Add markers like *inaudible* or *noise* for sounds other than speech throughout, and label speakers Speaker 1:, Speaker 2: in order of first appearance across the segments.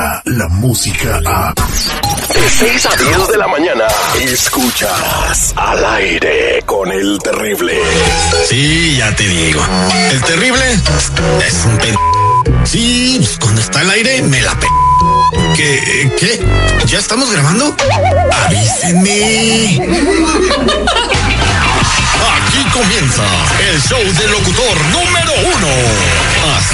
Speaker 1: llega la música a...
Speaker 2: De 6 a 10 de la mañana, escuchas al aire con el terrible.
Speaker 3: Sí, ya te digo. El terrible es un pe... Sí, pues, cuando está al aire me la pe... ¿Qué? ¿Qué? ¿Ya estamos grabando? Avísenme. Aquí comienza el show del locutor número.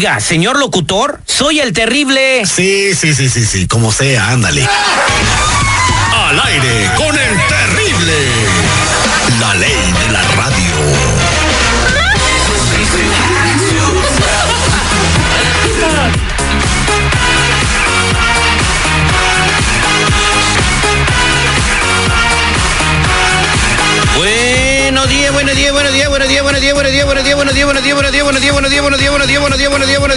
Speaker 4: Oiga, señor locutor, soy el terrible.
Speaker 3: Sí, sí, sí, sí, sí, como sea, ándale. Al aire con el terrible. La ley
Speaker 4: días, buenos días, buenos días, buenos días, buenos días, buenos días, buenos días, buenos días, buenos días, buenos días, buenos días, buenos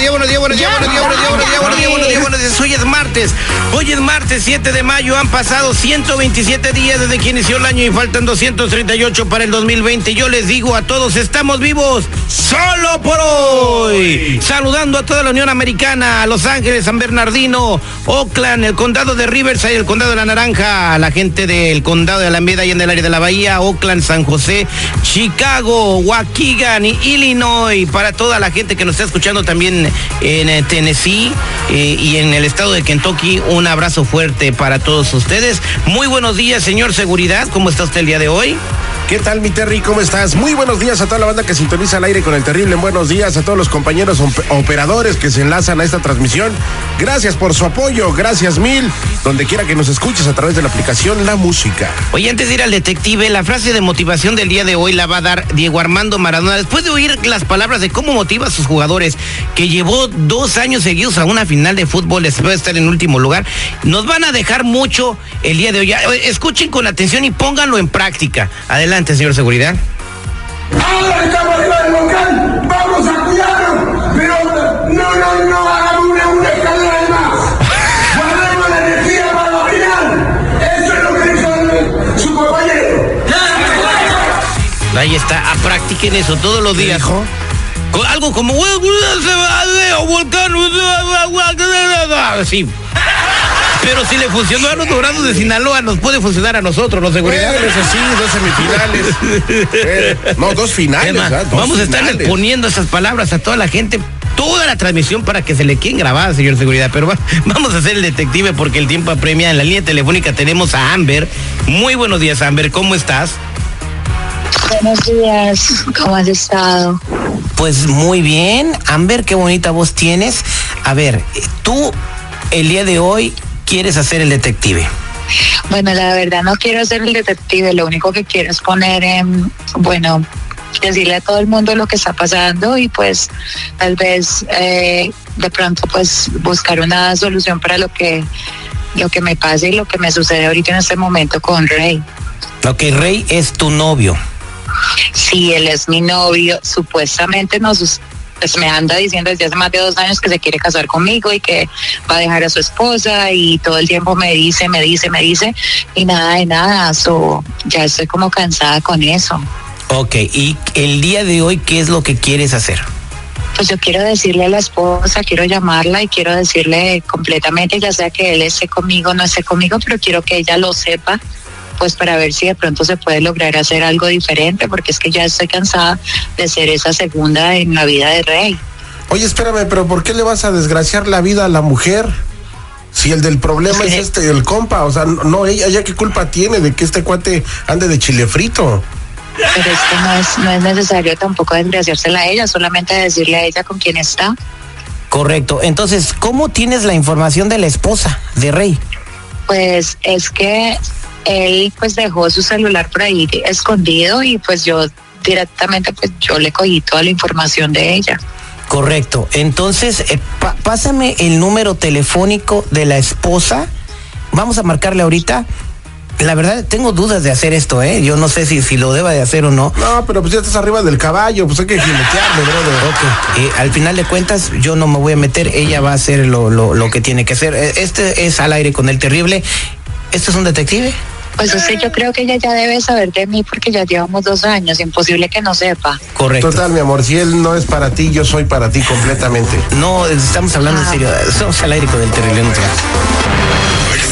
Speaker 4: días, buenos. Hoy es martes, hoy es martes 7 de mayo, han pasado 127 días desde que inició el año y faltan 238 para el 2020. Yo les digo a todos, estamos vivos solo por hoy. Saludando a toda la Unión Americana, Los Ángeles, San Bernardino, Oakland, el condado de Riverside, el condado de la Naranja, la gente del condado de Alameda y en el área de la Bahía, Oakland, San José, Chicago, Waukegan Illinois, para toda la gente que nos está escuchando también en eh, Tennessee eh, y en el estado de Kentucky, un abrazo fuerte para todos ustedes. Muy buenos días, señor Seguridad, ¿cómo está usted el día de hoy?
Speaker 5: ¿Qué tal, mi Terry? ¿Cómo estás? Muy buenos días a toda la banda que sintoniza al aire con el terrible. Buenos días a todos los compañeros op- operadores que se enlazan a esta transmisión. Gracias por su apoyo, gracias mil. Donde quiera que nos escuches a través de la aplicación La Música.
Speaker 4: Oye, antes de ir al detective, la frase de motivación del día de hoy la va a dar Diego Armando Maradona. Después de oír las palabras de cómo motiva a sus jugadores, que llevó dos años seguidos a una final de fútbol, después de estar en último lugar, nos van a dejar mucho el día de hoy. Eh, Escuchen con atención y pónganlo en práctica. Adelante, señor Seguridad.
Speaker 6: Ahora estamos arriba del volcán, vamos a cuidarnos, pero no, no, no hagamos una, una escalera de más. Guardemos la energía para la final. Eso es lo que dijo su compañero.
Speaker 4: Ahí está, a practiquen eso todos los días.
Speaker 5: dijo?
Speaker 4: Con algo como volcán, sí. Pero si le funcionó a los dorados de Sinaloa, nos puede funcionar a nosotros, los seguridad.
Speaker 5: Bueno, eso sí, dos semifinales. No, dos finales. ¿ah? Dos
Speaker 4: vamos a estar poniendo esas palabras a toda la gente, toda la transmisión para que se le queden grabadas, señor seguridad. Pero va- *laughs* vamos a hacer el detective porque el tiempo apremia. En la línea telefónica tenemos a Amber. Muy buenos días, Amber. ¿Cómo estás?
Speaker 7: Buenos días, ¿cómo has estado?
Speaker 4: Pues muy bien, Amber, qué bonita voz tienes. A ver, tú el día de hoy quieres hacer el detective.
Speaker 7: Bueno, la verdad no quiero ser el detective, lo único que quiero es poner en, bueno, decirle a todo el mundo lo que está pasando y pues tal vez eh, de pronto pues buscar una solución para lo que lo que me pasa y lo que me sucede ahorita en este momento con Rey.
Speaker 4: Ok, Rey es tu novio.
Speaker 7: Sí, él es mi novio, supuestamente nos pues me anda diciendo desde hace más de dos años que se quiere casar conmigo y que va a dejar a su esposa y todo el tiempo me dice, me dice, me dice y nada de nada, so, ya estoy como cansada con eso.
Speaker 4: Ok, y el día de hoy, ¿qué es lo que quieres hacer?
Speaker 7: Pues yo quiero decirle a la esposa, quiero llamarla y quiero decirle completamente, ya sea que él esté conmigo o no esté conmigo, pero quiero que ella lo sepa, pues para ver si de pronto se puede lograr hacer algo diferente, porque es que ya estoy cansada de ser esa segunda en la vida de Rey.
Speaker 5: Oye, espérame, pero ¿por qué le vas a desgraciar la vida a la mujer? Si el del problema es *laughs* este, el compa, o sea, no, no, ella, ella qué culpa tiene de que este cuate ande de chile frito.
Speaker 7: Pero es que no es, no es necesario tampoco desgraciársela a ella, solamente decirle a ella con quién está.
Speaker 4: Correcto. Entonces, ¿cómo tienes la información de la esposa de Rey?
Speaker 7: Pues es que él pues dejó su celular por ahí escondido y pues yo directamente pues yo le cogí toda la información de ella.
Speaker 4: Correcto. Entonces, eh, pa- pásame el número telefónico de la esposa. Vamos a marcarle ahorita. la verdad tengo dudas de hacer esto, ¿eh? Yo no sé si, si lo deba de hacer o no.
Speaker 5: No, pero pues ya estás arriba del caballo, pues hay que jinetearle, brother.
Speaker 4: Ok, eh, al final de cuentas yo no me voy a meter, ella va a hacer lo, lo, lo que tiene que hacer. Eh, Este es al aire con el terrible. ¿Este es un detective?
Speaker 7: Pues sea, yo creo que ella ya debe saber de mí porque ya llevamos dos años, imposible que no sepa.
Speaker 4: Correcto.
Speaker 5: Total, mi amor, si él no es para ti, yo soy para ti completamente.
Speaker 4: No, estamos hablando en
Speaker 7: Ah.
Speaker 4: serio. Somos al aire con el terrible.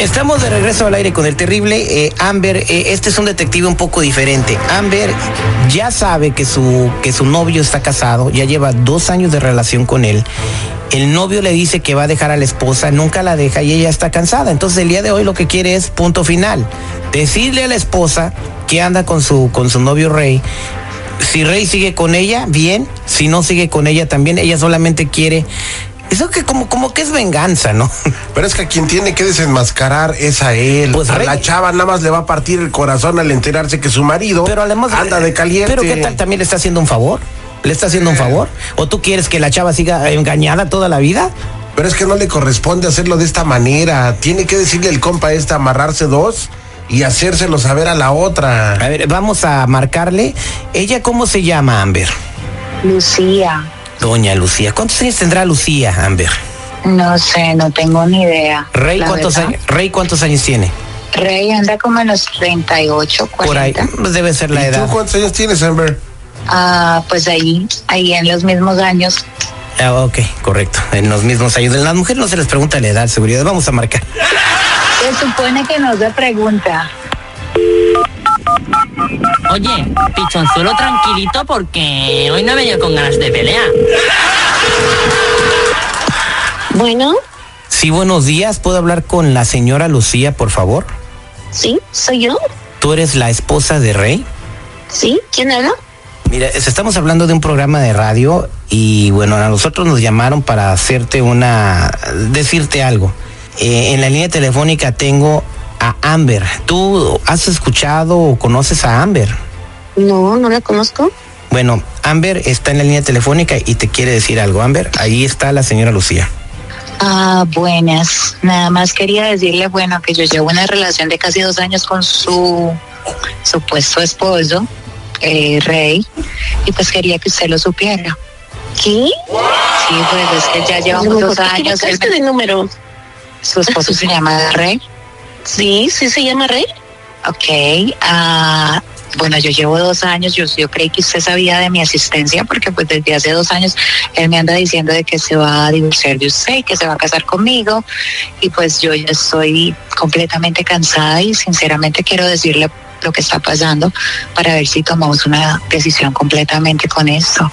Speaker 4: Estamos de regreso al aire con el terrible. Eh, Amber, eh, este es un detective un poco diferente. Amber ya sabe que su, que su novio está casado, ya lleva dos años de relación con él. El novio le dice que va a dejar a la esposa, nunca la deja y ella está cansada. Entonces el día de hoy lo que quiere es punto final. Decirle a la esposa que anda con su, con su novio Rey. Si Rey sigue con ella, bien. Si no sigue con ella también, ella solamente quiere... Eso que como, como que es venganza, ¿no? *laughs*
Speaker 5: Pero es que a quien tiene que desenmascarar es a él.
Speaker 4: Pues,
Speaker 5: a
Speaker 4: Rey-
Speaker 5: la chava nada más le va a partir el corazón al enterarse que su marido
Speaker 4: Pero además
Speaker 5: anda de caliente.
Speaker 4: Pero qué tal también le está haciendo un favor? ¿Le está haciendo un favor? ¿O tú quieres que la chava siga engañada toda la vida?
Speaker 5: Pero es que no le corresponde hacerlo de esta manera. Tiene que decirle el compa este amarrarse dos y hacérselo saber a la otra.
Speaker 4: A ver, vamos a marcarle. ¿Ella cómo se llama, Amber?
Speaker 7: Lucía,
Speaker 4: Doña Lucía. ¿Cuántos años tendrá Lucía, Amber?
Speaker 7: no sé, no tengo ni idea.
Speaker 4: Rey, ¿cuántos
Speaker 7: verdad.
Speaker 4: años, Rey, ¿cuántos años tiene?
Speaker 7: Rey anda como en los 38, 40.
Speaker 4: Por ahí. Pues debe ser la
Speaker 5: ¿Y
Speaker 4: edad.
Speaker 5: tú cuántos años tienes, Amber?
Speaker 7: Ah, pues ahí, ahí en los mismos años.
Speaker 4: Ah, ok, correcto. En los mismos años. En las mujeres no se les pregunta la edad, seguridad. Vamos a marcar.
Speaker 7: Se supone que no se pregunta.
Speaker 8: Oye, pichonzuelo tranquilito porque hoy no he venido con ganas de pelear.
Speaker 9: Bueno,
Speaker 4: Sí, buenos días. ¿Puedo hablar con la señora Lucía, por favor?
Speaker 9: sí, soy yo.
Speaker 4: ¿Tú eres la esposa de Rey?
Speaker 9: Sí, ¿quién habla?
Speaker 4: Mira, es- estamos hablando de un programa de radio y bueno, a nosotros nos llamaron para hacerte una, decirte algo. Eh, en la línea telefónica tengo a Amber. ¿Tú has escuchado o conoces a Amber?
Speaker 9: No, no la conozco.
Speaker 4: Bueno, Amber está en la línea telefónica y te quiere decir algo. Amber, ahí está la señora Lucía.
Speaker 7: Ah, buenas. Nada más quería decirle, bueno, que yo llevo una relación de casi dos años con su supuesto esposo, eh, Rey, y pues quería que usted lo supiera.
Speaker 9: ¿Qué?
Speaker 7: Sí, pues es que ya llevamos dos años. él
Speaker 9: equivocaste
Speaker 7: me-
Speaker 9: de número.
Speaker 7: Su esposo se llama Rey.
Speaker 9: Sí, sí se llama Rey.
Speaker 7: Ok. ah, bueno, yo llevo dos años. Yo, yo creí que usted sabía de mi asistencia porque pues desde hace dos años él me anda diciendo de que se va a divorciar de usted y que se va a casar conmigo. Y pues yo ya estoy completamente cansada y sinceramente quiero decirle lo que está pasando para ver si tomamos una decisión completamente con esto.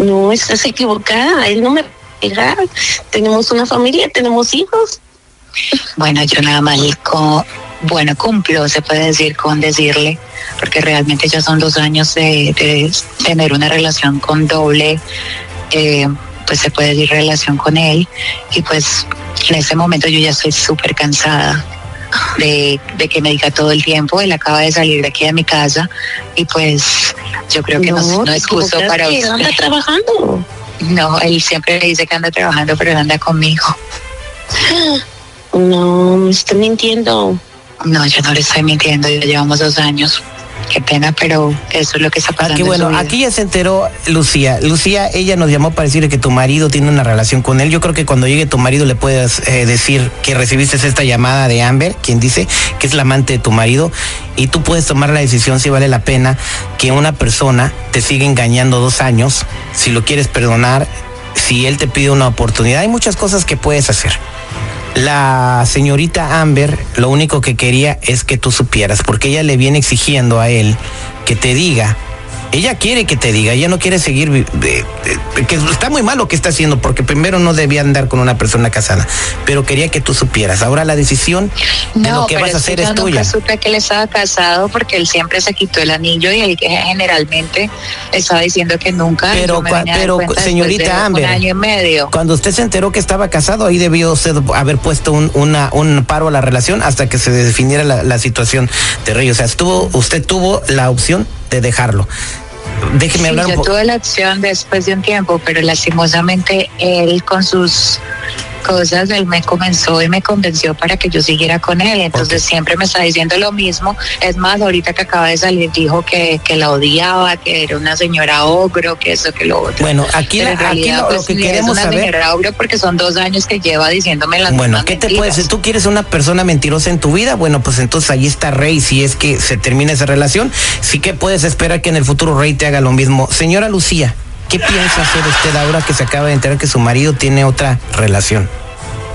Speaker 9: No, estás equivocada. Él no me pega. Tenemos una familia, tenemos hijos.
Speaker 7: Bueno, yo nada más con, bueno, cumplo, se puede decir, con decirle, porque realmente ya son dos años de, de tener una relación con doble, eh, pues se puede decir relación con él, y pues en ese momento yo ya estoy súper cansada de, de que me diga todo el tiempo, él acaba de salir de aquí de mi casa, y pues yo creo que no, no es justo para
Speaker 9: equivocaste,
Speaker 7: usted.
Speaker 9: Anda trabajando. *laughs*
Speaker 7: No, él siempre le dice que anda trabajando, pero él anda conmigo. *laughs*
Speaker 9: No, me está mintiendo.
Speaker 7: No, yo no le estoy mintiendo, ya llevamos dos años. Qué pena, pero eso es lo que está pasando.
Speaker 4: Aquí,
Speaker 7: en
Speaker 4: bueno,
Speaker 7: su vida.
Speaker 4: aquí ya se enteró Lucía. Lucía, ella nos llamó para decirle que tu marido tiene una relación con él. Yo creo que cuando llegue tu marido le puedes eh, decir que recibiste esta llamada de Amber, quien dice que es la amante de tu marido, y tú puedes tomar la decisión si vale la pena que una persona te siga engañando dos años, si lo quieres perdonar, si él te pide una oportunidad. Hay muchas cosas que puedes hacer. La señorita Amber lo único que quería es que tú supieras, porque ella le viene exigiendo a él que te diga Ella quiere que te diga, ella no quiere seguir, de- de- que está muy mal lo que está haciendo, porque primero no debía andar con una persona casada, pero quería que tú supieras. Ahora la decisión de
Speaker 7: No,
Speaker 4: lo que vas a hacer es tuya.
Speaker 7: nunca supe que él estaba casado porque él siempre se quitó el anillo y él generalmente estaba diciendo que nunca.
Speaker 4: Pero,
Speaker 7: me
Speaker 4: señorita
Speaker 7: de
Speaker 4: Amber,
Speaker 7: un año y medio.
Speaker 4: cuando usted se enteró que estaba casado, ahí debió usted haber puesto un, una, un paro a la relación hasta que se definiera la, la situación de Rey. O sea, estuvo, usted tuvo la opción de dejarlo. Déjeme
Speaker 7: Sí,
Speaker 4: hablar un
Speaker 7: yo tuve la opción después de un tiempo, pero lastimosamente él con sus cosas, él me comenzó y me convenció para que yo siguiera con él. Entonces siempre me está diciendo lo mismo. Es más, ahorita que acaba de salir dijo que, que la odiaba, que era una señora ogro, que eso, que lo otro.
Speaker 4: Bueno, aquí, la-
Speaker 7: en
Speaker 4: aquí
Speaker 7: realidad,
Speaker 4: lo, lo
Speaker 7: pues,
Speaker 4: que queremos
Speaker 7: es una
Speaker 4: saber.
Speaker 7: señora ogro porque son dos años que lleva diciéndome las
Speaker 4: Bueno,
Speaker 7: mismas
Speaker 4: ¿qué te
Speaker 7: mentiras.
Speaker 4: puedes decir? ¿Tú quieres una persona mentirosa en tu vida? Bueno, pues entonces ahí está Rey, si es que se termina esa relación. Sí que puedes esperar que en el futuro Rey te haga lo mismo. Señora Lucía, ¿qué piensa hacer usted ahora que se acaba de enterar que su marido tiene otra relación?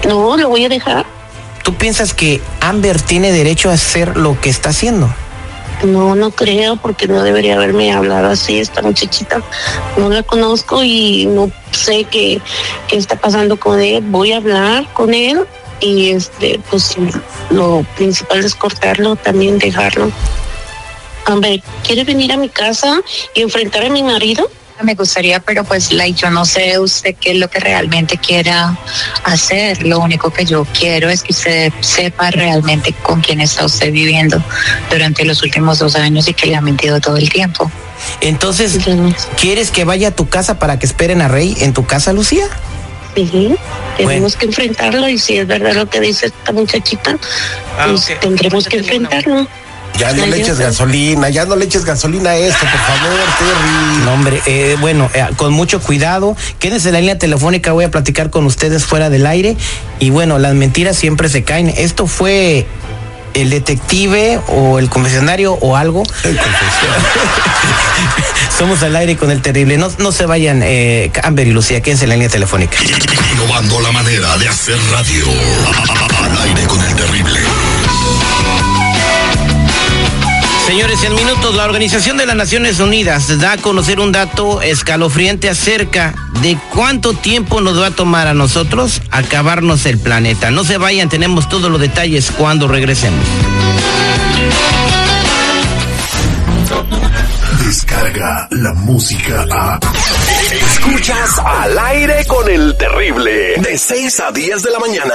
Speaker 9: No, lo voy a dejar.
Speaker 4: ¿Tú piensas que Amber tiene derecho a hacer lo que está haciendo?
Speaker 9: No, no creo, porque no debería haberme hablado así esta muchachita. No la conozco y no sé qué, qué está pasando con él. Voy a hablar con él y este, pues lo principal es cortarlo, también dejarlo. Hombre, ¿quiere venir a mi casa y enfrentar a mi marido?
Speaker 7: Me gustaría, pero pues la, yo no sé usted qué es lo que realmente quiera hacer. Lo único que yo quiero es que usted sepa realmente con quién está usted viviendo durante los últimos dos años y que le ha mentido todo el tiempo.
Speaker 4: Entonces, ¿quieres que vaya a tu casa para que esperen a Rey en tu casa, Lucía?
Speaker 9: Sí, tenemos que enfrentarlo y si es verdad lo que dice esta muchachita,
Speaker 4: Ah,
Speaker 9: pues tendremos que enfrentarlo.
Speaker 5: Ya no le eches gasolina, ya no le eches gasolina a esto, por favor, Terry.
Speaker 4: No, hombre, eh, bueno, eh, con mucho cuidado. Quédense en la línea telefónica, voy a platicar con ustedes fuera del aire. Y bueno, las mentiras siempre se caen. Esto fue el detective o el confesionario o algo. *laughs* Somos al aire con el terrible. No, no se vayan, eh, Amber y Lucía, quédense en la línea telefónica.
Speaker 2: Innovando la manera de hacer radio. Al aire con el terrible.
Speaker 4: Señores, en minutos, la Organización de las Naciones Unidas da a conocer un dato escalofriante acerca de cuánto tiempo nos va a tomar a nosotros acabarnos el planeta. No se vayan, tenemos todos los detalles cuando regresemos.
Speaker 1: Descarga la música a.
Speaker 2: Escuchas al aire con el terrible. De 6 a 10 de la mañana.